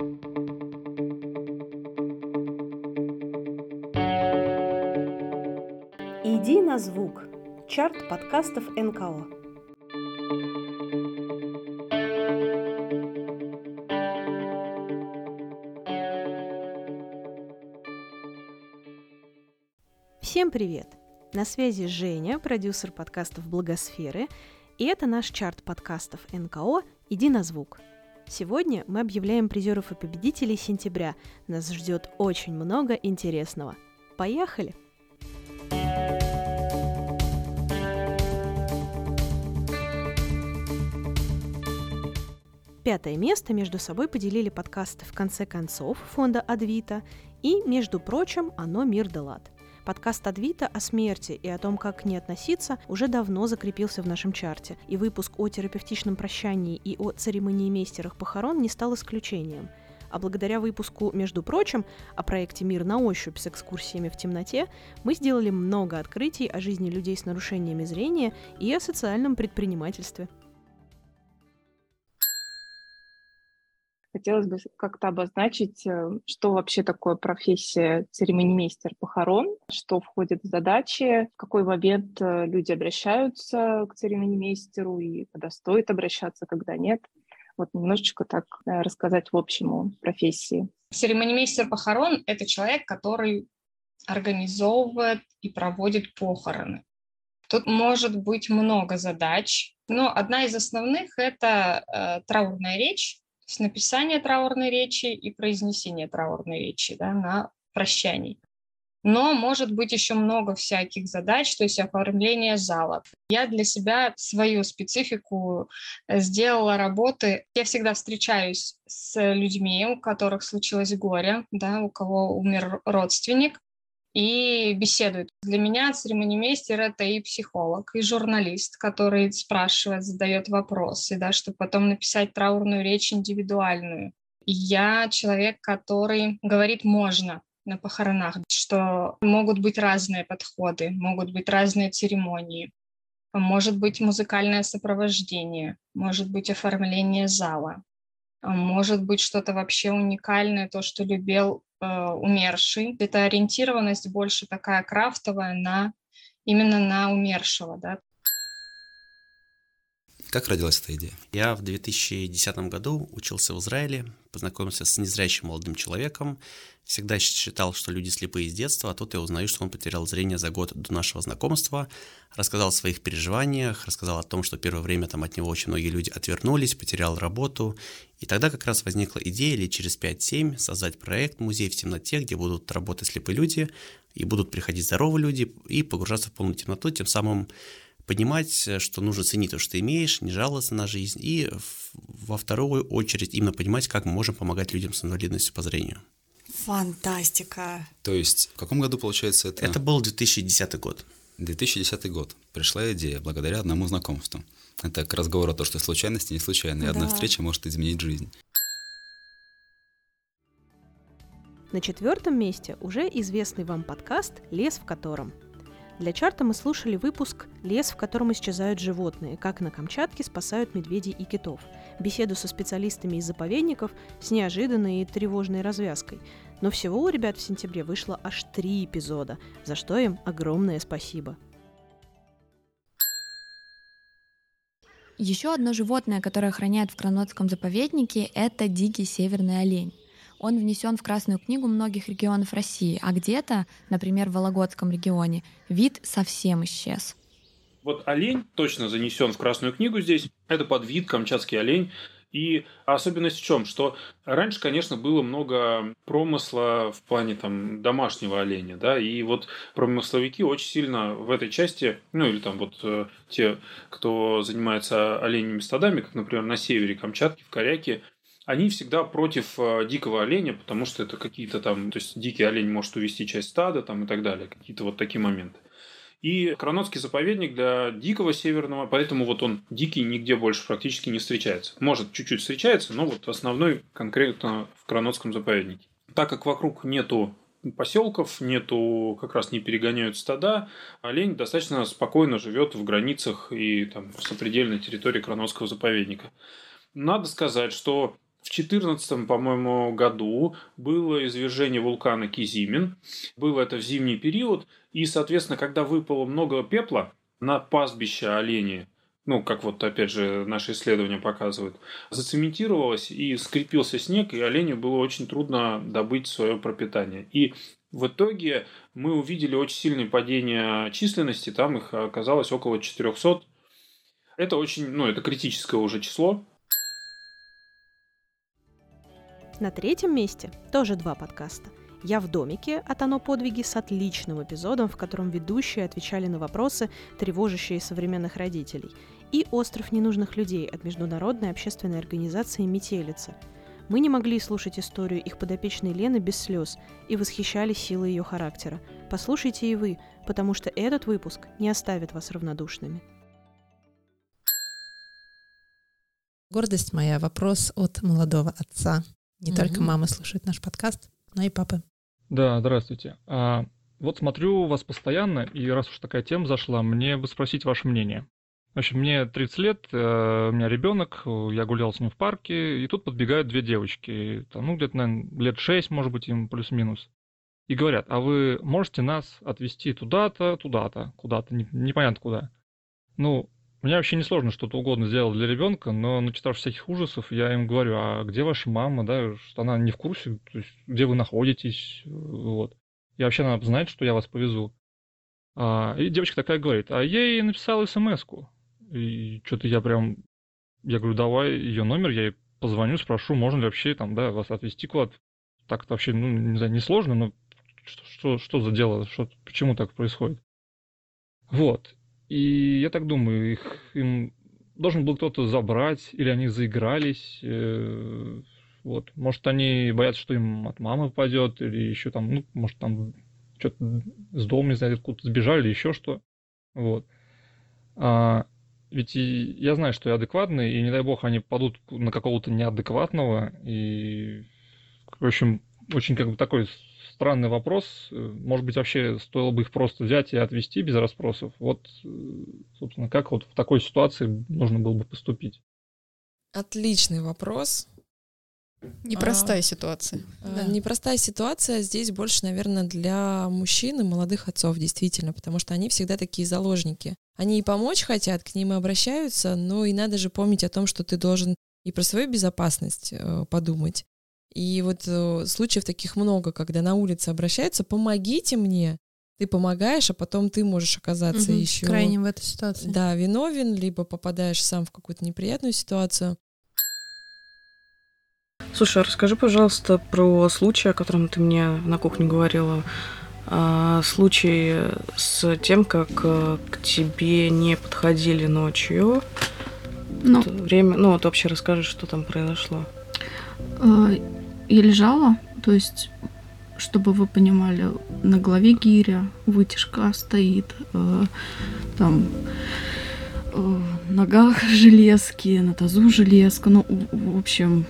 Иди на звук. Чарт подкастов НКО. Всем привет! На связи Женя, продюсер подкастов Благосферы, и это наш чарт подкастов НКО «Иди на звук». Сегодня мы объявляем призеров и победителей сентября. Нас ждет очень много интересного. Поехали! Пятое место между собой поделили подкасты «В конце концов» фонда «Адвита» и, между прочим, «Оно мир да лад». Подкаст Адвита о смерти и о том, как к ней относиться, уже давно закрепился в нашем чарте, и выпуск о терапевтичном прощании и о церемонии мейстерах похорон не стал исключением. А благодаря выпуску, между прочим, о проекте «Мир на ощупь» с экскурсиями в темноте, мы сделали много открытий о жизни людей с нарушениями зрения и о социальном предпринимательстве – Хотелось бы как-то обозначить, э, что вообще такое профессия церемонимейстер похорон, что входит в задачи, в какой момент э, люди обращаются к церемонимейстеру и когда стоит обращаться, когда нет. Вот немножечко так э, рассказать в общем о профессии. Церемонимейстер похорон — это человек, который организовывает и проводит похороны. Тут может быть много задач, но одна из основных — это э, траурная речь, написание траурной речи и произнесение траурной речи да, на прощании. Но может быть еще много всяких задач, то есть оформление зала. Я для себя свою специфику э, сделала работы. Я всегда встречаюсь с людьми, у которых случилось горе, да, у кого умер родственник и беседуют. Для меня церемонимейстер — это и психолог, и журналист, который спрашивает, задает вопросы, да, чтобы потом написать траурную речь индивидуальную. Я человек, который говорит «можно», на похоронах, что могут быть разные подходы, могут быть разные церемонии, может быть музыкальное сопровождение, может быть оформление зала, может быть что-то вообще уникальное, то, что любил э, умерший. Это ориентированность больше такая крафтовая на именно на умершего, да. Как родилась эта идея? Я в 2010 году учился в Израиле, познакомился с незрячим молодым человеком, всегда считал, что люди слепые с детства, а тут я узнаю, что он потерял зрение за год до нашего знакомства, рассказал о своих переживаниях, рассказал о том, что первое время там от него очень многие люди отвернулись, потерял работу, и тогда как раз возникла идея или через 5-7 создать проект «Музей в темноте», где будут работать слепые люди, и будут приходить здоровые люди, и погружаться в полную темноту, тем самым понимать, что нужно ценить то, что ты имеешь, не жаловаться на жизнь, и во вторую очередь именно понимать, как мы можем помогать людям с инвалидностью по зрению. Фантастика. То есть в каком году, получается, это? Это был 2010 год. 2010 год. Пришла идея благодаря одному знакомству. Это к разговору о том, что случайности не случайны, и да. одна встреча может изменить жизнь. На четвертом месте уже известный вам подкаст «Лес в котором». Для чарта мы слушали выпуск «Лес, в котором исчезают животные. Как на Камчатке спасают медведей и китов». Беседу со специалистами из заповедников с неожиданной и тревожной развязкой. Но всего у ребят в сентябре вышло аж три эпизода, за что им огромное спасибо. Еще одно животное, которое охраняют в Кранотском заповеднике, это дикий северный олень. Он внесен в Красную книгу многих регионов России, а где-то, например, в Вологодском регионе, вид совсем исчез. Вот олень точно занесен в Красную книгу здесь. Это подвид камчатский олень. И особенность в чем? Что раньше, конечно, было много промысла в плане там домашнего оленя, да, и вот промысловики очень сильно в этой части, ну или там вот э, те, кто занимается оленями стадами, как, например, на севере Камчатки, в Коряке, они всегда против э, дикого оленя, потому что это какие-то там, то есть дикий олень может увести часть стада там и так далее, какие-то вот такие моменты. И Кранотский заповедник для дикого северного, поэтому вот он дикий нигде больше практически не встречается. Может, чуть-чуть встречается, но вот основной конкретно в Кранотском заповеднике. Так как вокруг нету поселков, нету, как раз не перегоняют стада, олень достаточно спокойно живет в границах и там в сопредельной территории Кранотского заповедника. Надо сказать, что в 2014, по-моему, году было извержение вулкана Кизимин. Было это в зимний период. И, соответственно, когда выпало много пепла на пастбище оленей, ну, как вот, опять же, наши исследования показывают, зацементировалось и скрепился снег, и оленю было очень трудно добыть свое пропитание. И в итоге мы увидели очень сильное падение численности, там их оказалось около 400. Это очень, ну, это критическое уже число. На третьем месте тоже два подкаста. «Я в домике» от «Оно подвиги» с отличным эпизодом, в котором ведущие отвечали на вопросы, тревожащие современных родителей, и «Остров ненужных людей» от международной общественной организации «Метелица». Мы не могли слушать историю их подопечной Лены без слез и восхищались силой ее характера. Послушайте и вы, потому что этот выпуск не оставит вас равнодушными. Гордость моя – вопрос от молодого отца. Не mm только мамы слушают наш подкаст, но и папы. Да, здравствуйте. А, вот смотрю вас постоянно, и раз уж такая тема зашла, мне бы спросить ваше мнение. В общем, мне 30 лет, э, у меня ребенок, я гулял с ним в парке, и тут подбегают две девочки, там, ну, где-то, наверное, лет 6, может быть, им плюс-минус. И говорят, а вы можете нас отвезти туда-то, туда-то, куда-то, непонятно куда. Ну, мне вообще не сложно что-то угодно сделать для ребенка, но начитав всяких ужасов, я им говорю, а где ваша мама, да, что она не в курсе, то есть где вы находитесь, вот. И вообще надо знать, что я вас повезу. А, и девочка такая говорит, а я ей написал смс-ку. И что-то я прям, я говорю, давай ее номер, я ей позвоню, спрошу, можно ли вообще там, да, вас отвезти куда-то. Так это вообще, ну, не знаю, не сложно, но что, что, что за дело, что, почему так происходит? Вот. И я так думаю, их им должен был кто-то забрать, или они заигрались. Э, вот. Может, они боятся, что им от мамы пойдет, или еще там, ну, может, там что-то с дома, не знаю, откуда сбежали, еще что. Вот. А, ведь и я знаю, что я адекватный, и не дай бог они падут на какого-то неадекватного, и, в общем, очень как бы такой странный вопрос. Может быть, вообще стоило бы их просто взять и отвести без расспросов. Вот, собственно, как вот в такой ситуации нужно было бы поступить? Отличный вопрос. Непростая а, ситуация. Да. Непростая ситуация здесь больше, наверное, для мужчин и молодых отцов, действительно, потому что они всегда такие заложники. Они и помочь хотят, к ним и обращаются, но и надо же помнить о том, что ты должен и про свою безопасность э, подумать, и вот э, случаев таких много, когда на улице обращаются, помогите мне, ты помогаешь, а потом ты можешь оказаться угу, еще крайне в этой ситуации. Да, виновен, либо попадаешь сам в какую-то неприятную ситуацию. Слушай, а расскажи, пожалуйста, про случай, о котором ты мне на кухне говорила. А, случай с тем, как э, к тебе не подходили ночью. Ну, время, ну вот вообще расскажи, что там произошло. Я лежала, то есть, чтобы вы понимали, на голове гиря, вытяжка стоит, э, там э, ногах железки, на тазу железка, ну, в общем,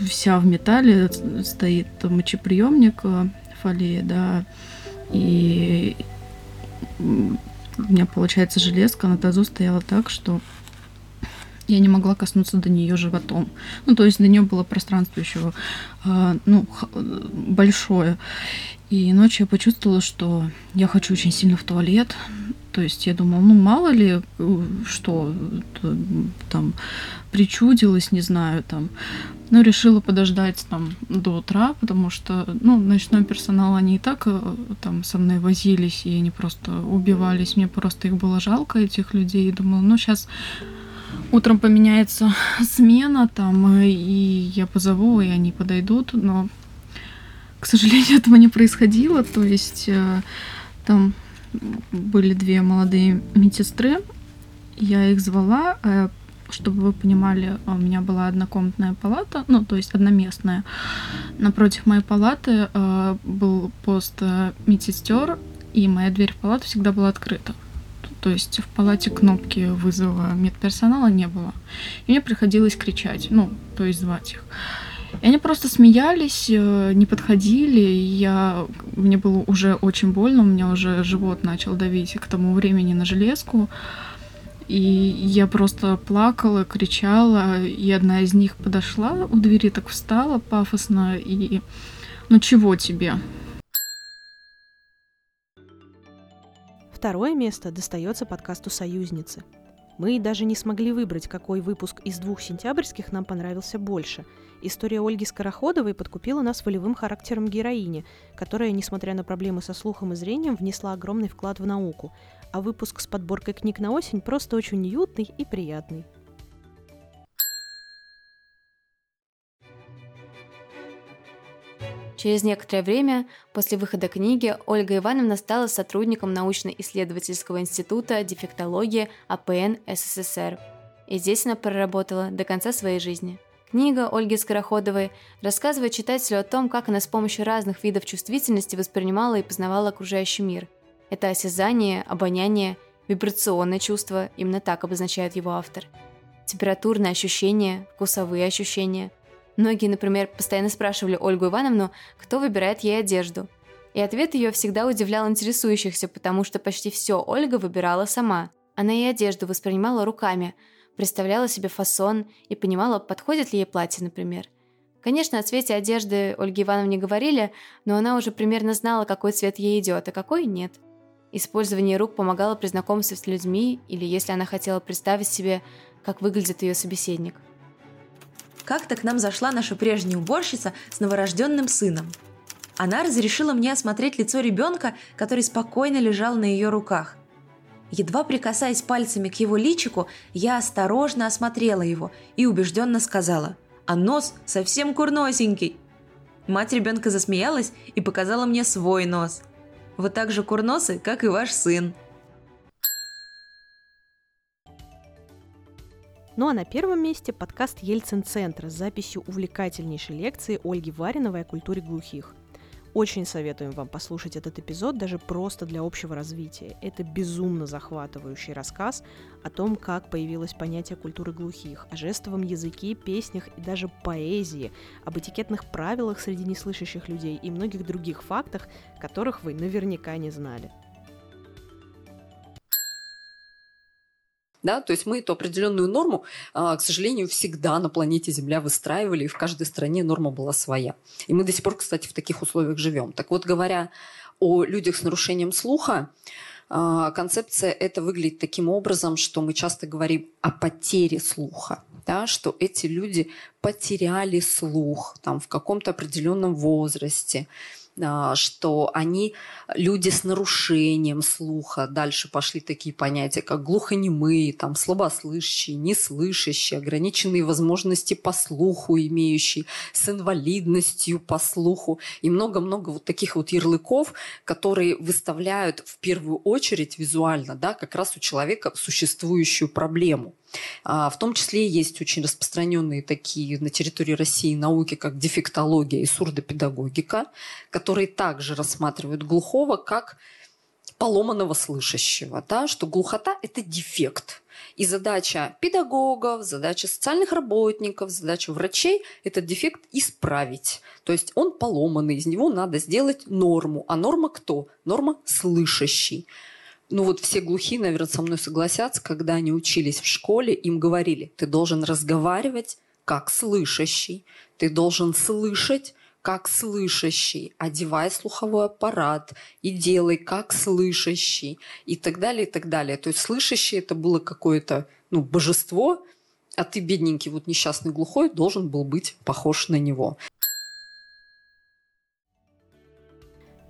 вся в металле стоит мочеприемник э, фолия, да, и у меня, получается, железка на тазу стояла так, что я не могла коснуться до нее животом. Ну, то есть до нее было пространство еще э, ну, большое. И ночью я почувствовала, что я хочу очень сильно в туалет. То есть я думала, ну мало ли, э, что там причудилось, не знаю, там. Но решила подождать там до утра, потому что, ну, ночной персонал, они и так э, там со мной возились, и они просто убивались. Мне просто их было жалко, этих людей. И думала, ну, сейчас утром поменяется смена там, э, и я позову, и они подойдут, но, к сожалению, этого не происходило, то есть э, там были две молодые медсестры, я их звала, э, чтобы вы понимали, у меня была однокомнатная палата, ну, то есть одноместная. Напротив моей палаты был пост медсестер, и моя дверь в палату всегда была открыта. То есть в палате кнопки вызова медперсонала не было. И мне приходилось кричать, ну, то есть звать их. И они просто смеялись, э, не подходили. Я... Мне было уже очень больно, у меня уже живот начал давить к тому времени на железку. И я просто плакала, кричала, и одна из них подошла у двери, так встала пафосно и «Ну чего тебе?» Второе место достается подкасту «Союзницы». Мы даже не смогли выбрать, какой выпуск из двух сентябрьских нам понравился больше. История Ольги Скороходовой подкупила нас волевым характером героини, которая, несмотря на проблемы со слухом и зрением, внесла огромный вклад в науку. А выпуск с подборкой книг на осень просто очень уютный и приятный. Через некоторое время после выхода книги Ольга Ивановна стала сотрудником научно-исследовательского института дефектологии АПН СССР. И здесь она проработала до конца своей жизни. Книга Ольги Скороходовой рассказывает читателю о том, как она с помощью разных видов чувствительности воспринимала и познавала окружающий мир. Это осязание, обоняние, вибрационное чувство, именно так обозначает его автор. Температурные ощущения, вкусовые ощущения – Многие, например, постоянно спрашивали Ольгу Ивановну, кто выбирает ей одежду. И ответ ее всегда удивлял интересующихся, потому что почти все Ольга выбирала сама. Она и одежду воспринимала руками, представляла себе фасон и понимала, подходит ли ей платье, например. Конечно, о цвете одежды Ольге Ивановне говорили, но она уже примерно знала, какой цвет ей идет, а какой нет. Использование рук помогало при знакомстве с людьми или если она хотела представить себе, как выглядит ее собеседник – как-то к нам зашла наша прежняя уборщица с новорожденным сыном. Она разрешила мне осмотреть лицо ребенка, который спокойно лежал на ее руках. Едва прикасаясь пальцами к его личику, я осторожно осмотрела его и убежденно сказала «А нос совсем курносенький». Мать ребенка засмеялась и показала мне свой нос. «Вы так же курносы, как и ваш сын», Ну а на первом месте подкаст Ельцин-центра с записью увлекательнейшей лекции Ольги Вариновой о культуре глухих. Очень советуем вам послушать этот эпизод даже просто для общего развития. Это безумно захватывающий рассказ о том, как появилось понятие культуры глухих, о жестовом языке, песнях и даже поэзии, об этикетных правилах среди неслышащих людей и многих других фактах, которых вы наверняка не знали. Да? То есть мы эту определенную норму, а, к сожалению, всегда на планете Земля выстраивали, и в каждой стране норма была своя. И мы до сих пор, кстати, в таких условиях живем. Так вот, говоря о людях с нарушением слуха, а, концепция это выглядит таким образом, что мы часто говорим о потере слуха. Да, что эти люди потеряли слух там, в каком-то определенном возрасте, что они люди с нарушением слуха. Дальше пошли такие понятия, как глухонемые, там, слабослышащие, неслышащие, ограниченные возможности по слуху имеющие, с инвалидностью по слуху. И много-много вот таких вот ярлыков, которые выставляют в первую очередь визуально да, как раз у человека существующую проблему. А, в том числе есть очень распространенные такие на территории России науки, как дефектология и сурдопедагогика, которые также рассматривают глухого как поломанного слышащего, да, что глухота – это дефект. И задача педагогов, задача социальных работников, задача врачей – этот дефект исправить. То есть он поломанный, из него надо сделать норму. А норма кто? Норма слышащий ну вот все глухие, наверное, со мной согласятся, когда они учились в школе, им говорили, ты должен разговаривать как слышащий, ты должен слышать как слышащий, одевай слуховой аппарат и делай как слышащий и так далее, и так далее. То есть слышащий это было какое-то ну, божество, а ты, бедненький, вот несчастный глухой, должен был быть похож на него.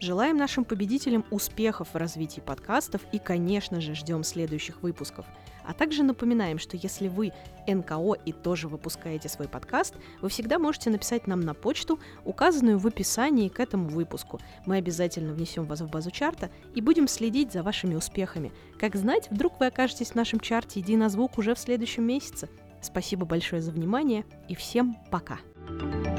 Желаем нашим победителям успехов в развитии подкастов и, конечно же, ждем следующих выпусков. А также напоминаем, что если вы НКО и тоже выпускаете свой подкаст, вы всегда можете написать нам на почту, указанную в описании к этому выпуску. Мы обязательно внесем вас в базу чарта и будем следить за вашими успехами. Как знать, вдруг вы окажетесь в нашем чарте «Иди на звук» уже в следующем месяце. Спасибо большое за внимание и всем пока! thank you